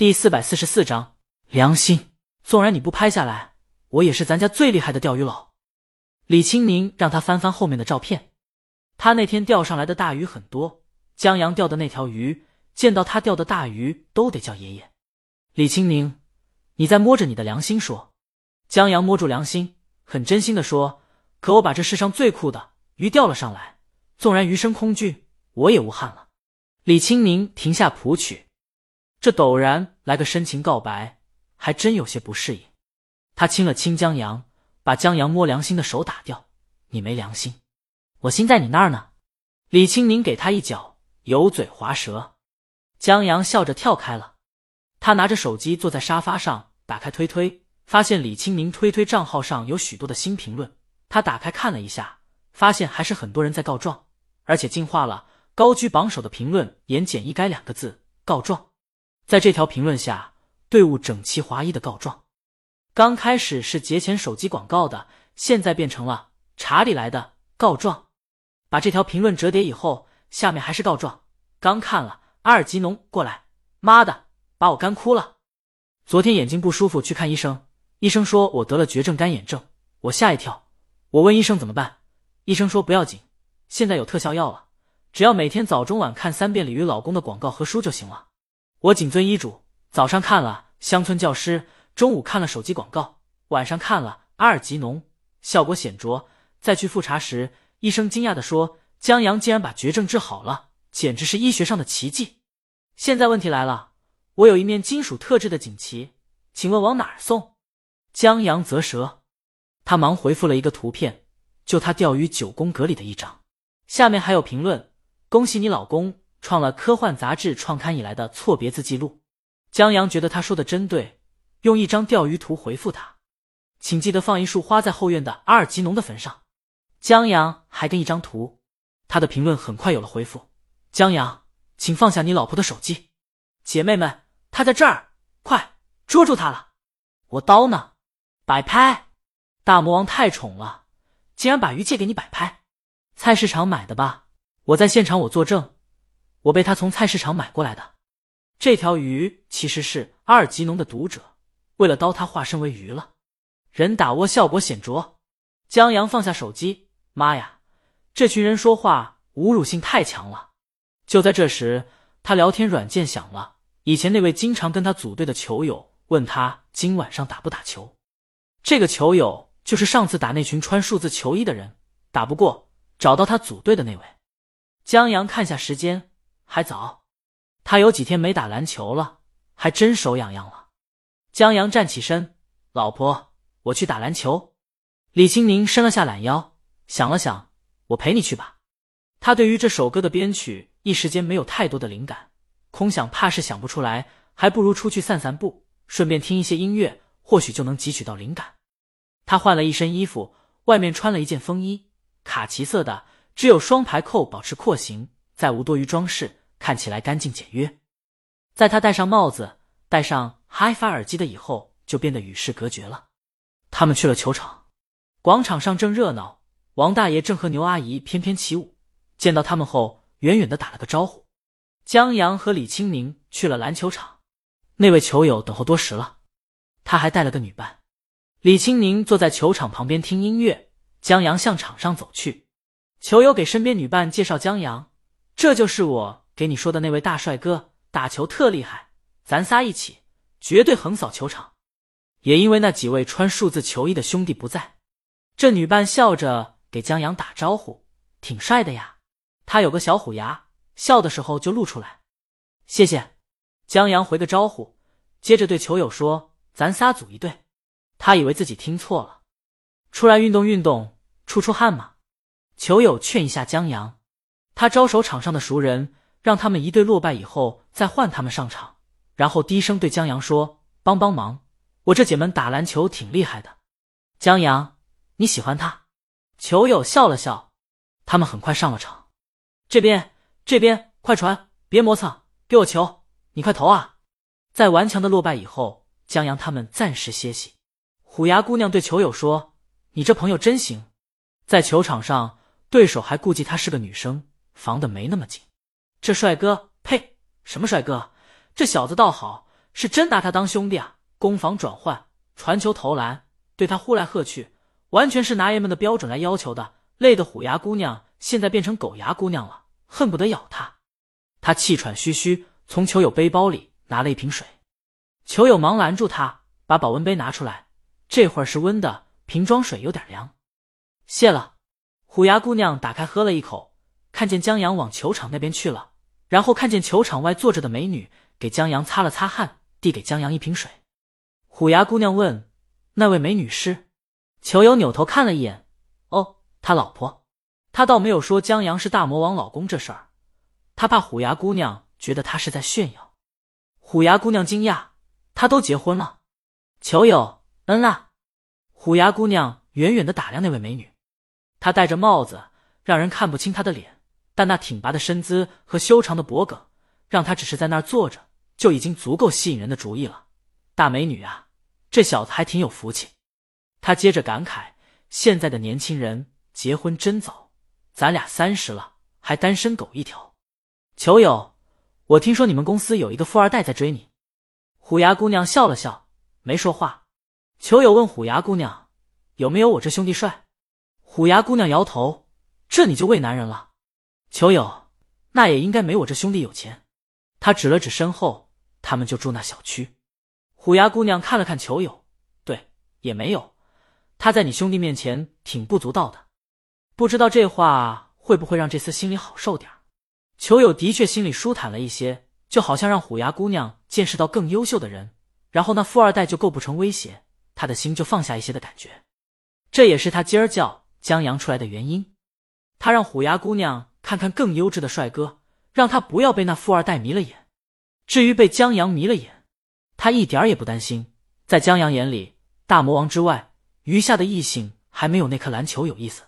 第四百四十四章良心。纵然你不拍下来，我也是咱家最厉害的钓鱼佬。李青宁让他翻翻后面的照片，他那天钓上来的大鱼很多。江阳钓的那条鱼，见到他钓的大鱼都得叫爷爷。李青宁，你在摸着你的良心说。江阳摸住良心，很真心的说：“可我把这世上最酷的鱼钓了上来，纵然余生空惧，我也无憾了。”李青宁停下谱曲。这陡然来个深情告白，还真有些不适应。他亲了亲江阳，把江阳摸良心的手打掉。你没良心，我心在你那儿呢。李青宁给他一脚，油嘴滑舌。江阳笑着跳开了。他拿着手机坐在沙发上，打开推推，发现李青宁推推账号上有许多的新评论。他打开看了一下，发现还是很多人在告状，而且进化了。高居榜首的评论言简意赅两个字：告状。在这条评论下，队伍整齐划一的告状。刚开始是节前手机广告的，现在变成了查理来的告状。把这条评论折叠以后，下面还是告状。刚看了阿尔吉农过来，妈的，把我干哭了。昨天眼睛不舒服去看医生，医生说我得了绝症干眼症，我吓一跳。我问医生怎么办，医生说不要紧，现在有特效药了，只要每天早中晚看三遍鲤鱼老公的广告和书就行了。我谨遵医嘱，早上看了乡村教师，中午看了手机广告，晚上看了阿尔吉农，效果显著。再去复查时，医生惊讶地说：“江阳竟然把绝症治好了，简直是医学上的奇迹。”现在问题来了，我有一面金属特制的锦旗，请问往哪儿送？江阳啧舌，他忙回复了一个图片，就他钓鱼九宫格里的一张。下面还有评论：“恭喜你老公。”创了科幻杂志创刊以来的错别字记录，江阳觉得他说的真对，用一张钓鱼图回复他，请记得放一束花在后院的阿尔吉农的坟上。江阳还跟一张图，他的评论很快有了回复。江阳，请放下你老婆的手机，姐妹们，他在这儿，快捉住他了！我刀呢？摆拍，大魔王太宠了，竟然把鱼借给你摆拍，菜市场买的吧？我在现场，我作证。我被他从菜市场买过来的这条鱼，其实是阿尔吉农的读者为了刀，他化身为鱼了。人打窝效果显著。江阳放下手机，妈呀，这群人说话侮辱性太强了。就在这时，他聊天软件响了。以前那位经常跟他组队的球友问他今晚上打不打球。这个球友就是上次打那群穿数字球衣的人，打不过找到他组队的那位。江阳看下时间。还早，他有几天没打篮球了，还真手痒痒了。江阳站起身，老婆，我去打篮球。李青宁伸了下懒腰，想了想，我陪你去吧。他对于这首歌的编曲一时间没有太多的灵感，空想怕是想不出来，还不如出去散散步，顺便听一些音乐，或许就能汲取到灵感。他换了一身衣服，外面穿了一件风衣，卡其色的，只有双排扣保持廓形，再无多余装饰。看起来干净简约，在他戴上帽子、戴上 HiFi 耳机的以后，就变得与世隔绝了。他们去了球场，广场上正热闹，王大爷正和牛阿姨翩翩起舞。见到他们后，远远的打了个招呼。江阳和李青宁去了篮球场，那位球友等候多时了，他还带了个女伴。李青宁坐在球场旁边听音乐，江阳向场上走去。球友给身边女伴介绍江阳，这就是我。给你说的那位大帅哥打球特厉害，咱仨一起绝对横扫球场。也因为那几位穿数字球衣的兄弟不在，这女伴笑着给江阳打招呼，挺帅的呀。他有个小虎牙，笑的时候就露出来。谢谢，江阳回个招呼，接着对球友说：“咱仨组一队。”他以为自己听错了，出来运动运动，出出汗嘛。球友劝一下江阳，他招手场上的熟人。让他们一队落败以后再换他们上场，然后低声对江阳说：“帮帮忙，我这姐们打篮球挺厉害的。”江阳，你喜欢他？球友笑了笑。他们很快上了场。这边，这边，快传，别磨蹭，给我球，你快投啊！在顽强的落败以后，江阳他们暂时歇息。虎牙姑娘对球友说：“你这朋友真行，在球场上，对手还顾及她是个女生，防的没那么紧。”这帅哥，呸！什么帅哥？这小子倒好，是真拿他当兄弟啊！攻防转换、传球投篮，对他呼来喝去，完全是拿爷们的标准来要求的。累得虎牙姑娘现在变成狗牙姑娘了，恨不得咬他。他气喘吁吁，从球友背包里拿了一瓶水，球友忙拦住他，把保温杯拿出来，这会儿是温的，瓶装水有点凉。谢了。虎牙姑娘打开喝了一口，看见江阳往球场那边去了，然后看见球场外坐着的美女，给江阳擦了擦汗，递给江阳一瓶水。虎牙姑娘问：“那位美女是？”球友扭头看了一眼，哦，他老婆。他倒没有说江阳是大魔王老公这事儿，他怕虎牙姑娘觉得他是在炫耀。虎牙姑娘惊讶：“他都结婚了？”球友：“嗯啦。”虎牙姑娘远远的打量那位美女。她戴着帽子，让人看不清她的脸，但那挺拔的身姿和修长的脖颈，让他只是在那儿坐着就已经足够吸引人的主意了。大美女啊，这小子还挺有福气。他接着感慨：现在的年轻人结婚真早，咱俩三十了还单身狗一条。球友，我听说你们公司有一个富二代在追你。虎牙姑娘笑了笑，没说话。球友问虎牙姑娘：“有没有我这兄弟帅？”虎牙姑娘摇头：“这你就为难人了。”球友：“那也应该没我这兄弟有钱。”他指了指身后，他们就住那小区。虎牙姑娘看了看球友，对，也没有。他在你兄弟面前挺不足道的，不知道这话会不会让这厮心里好受点球友的确心里舒坦了一些，就好像让虎牙姑娘见识到更优秀的人，然后那富二代就构不成威胁，他的心就放下一些的感觉。这也是他今儿叫。江阳出来的原因，他让虎牙姑娘看看更优质的帅哥，让他不要被那富二代迷了眼。至于被江阳迷了眼，他一点也不担心。在江阳眼里，大魔王之外，余下的异性还没有那颗篮球有意思。